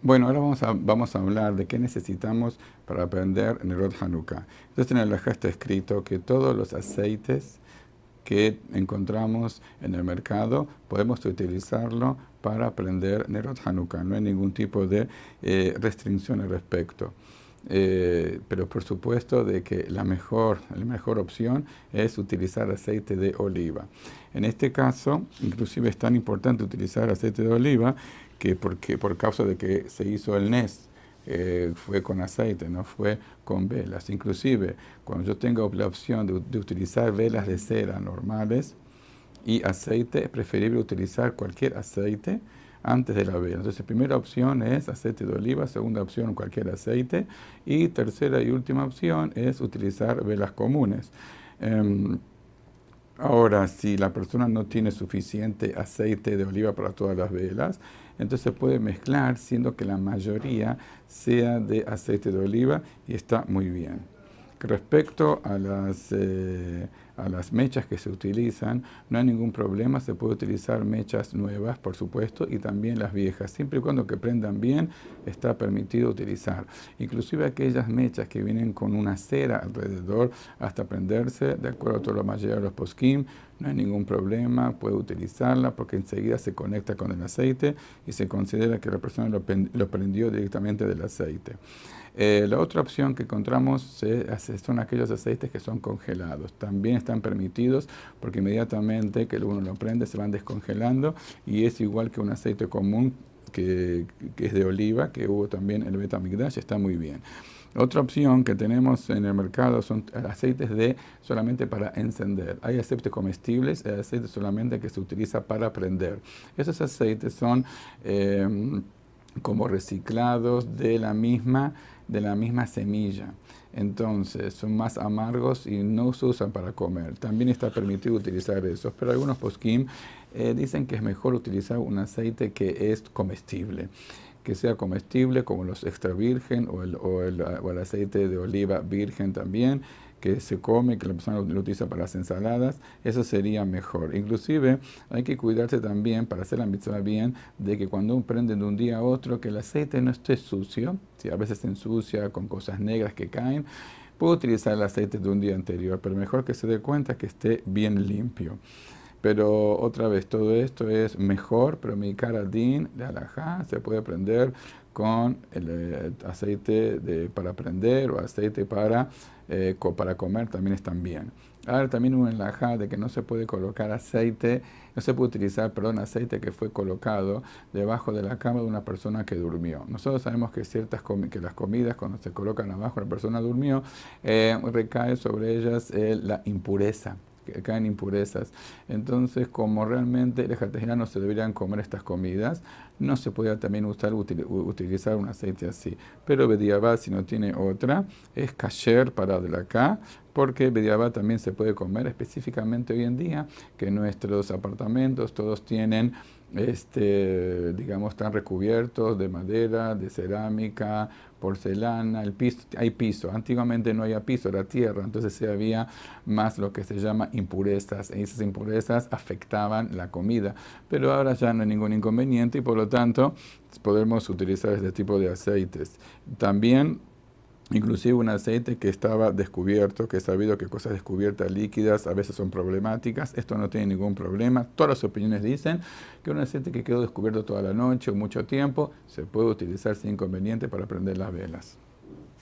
Bueno, ahora vamos a, vamos a hablar de qué necesitamos para aprender Nerot Hanukkah. Entonces en el Lajá está escrito que todos los aceites que encontramos en el mercado podemos utilizarlo para aprender Nerot Hanukkah. No hay ningún tipo de eh, restricción al respecto. Eh, pero por supuesto de que la mejor, la mejor opción es utilizar aceite de oliva. En este caso, inclusive es tan importante utilizar aceite de oliva que porque, por causa de que se hizo el NES, eh, fue con aceite, no fue con velas. Inclusive, cuando yo tengo la opción de, de utilizar velas de cera normales y aceite, es preferible utilizar cualquier aceite antes de la vela. Entonces, primera opción es aceite de oliva, segunda opción cualquier aceite y tercera y última opción es utilizar velas comunes. Em, ahora, si la persona no tiene suficiente aceite de oliva para todas las velas, entonces puede mezclar, siendo que la mayoría sea de aceite de oliva y está muy bien. Respecto a las, eh, a las mechas que se utilizan, no hay ningún problema, se puede utilizar mechas nuevas, por supuesto, y también las viejas, siempre y cuando que prendan bien, está permitido utilizar. Inclusive aquellas mechas que vienen con una cera alrededor hasta prenderse, de acuerdo a todo lo más de los poskim, no hay ningún problema, puede utilizarla porque enseguida se conecta con el aceite y se considera que la persona lo, lo prendió directamente del aceite. Eh, la otra opción que encontramos son aquellos aceites que son congelados. También están permitidos porque inmediatamente que uno lo prende se van descongelando y es igual que un aceite común que, es de oliva, que hubo también el Betamigdash, está muy bien. Otra opción que tenemos en el mercado son aceites de solamente para encender. Hay aceites comestibles, hay aceites solamente que se utiliza para prender. Esos aceites son eh, como reciclados de la misma de la misma semilla. Entonces son más amargos y no se usan para comer. También está permitido utilizar esos, pero algunos poskim eh, dicen que es mejor utilizar un aceite que es comestible que sea comestible como los extra virgen o el, o el aceite de oliva virgen también que se come, que la persona lo, utiliza para las ensaladas, eso sería mejor. Inclusive hay que cuidarse también para hacer la mitzvah bien de que cuando uno prende de un día a otro que el aceite no esté sucio, si a veces se ensucia con cosas negras que caen, puede utilizar el aceite de un día anterior, pero mejor que se dé cuenta que esté bien limpio. Pero otra vez, todo esto es mejor, pero mi cara din de alajá se puede prender con el, eh, aceite para prender o aceite para eh, para comer también están bien. Ahora también un enlajá de que no se puede colocar aceite, no se puede utilizar, perdón, aceite que fue colocado debajo de la cama de una persona que durmió. Nosotros sabemos que ciertas que las comidas cuando se colocan abajo la persona durmió, eh, recae sobre ellas la impureza caen impurezas. Entonces, como realmente los no se deberían comer estas comidas, no se puede también usar, utilizar un aceite así. Pero Bediabá, si no tiene otra, es kasher para de la porque Bediabá también se puede comer, específicamente hoy en día, que nuestros apartamentos todos tienen este, digamos, están recubiertos de madera, de cerámica, porcelana, el piso, hay piso. Antiguamente no había piso, era tierra, entonces se había más lo que se llama impurezas, y esas impurezas afectaban la comida. Pero ahora ya no hay ningún inconveniente y por lo tanto podemos utilizar este tipo de aceites. También inclusive un aceite que estaba descubierto, que he sabido que cosas descubiertas líquidas a veces son problemáticas, esto no tiene ningún problema, todas las opiniones dicen que un aceite que quedó descubierto toda la noche o mucho tiempo se puede utilizar sin inconveniente para prender las velas.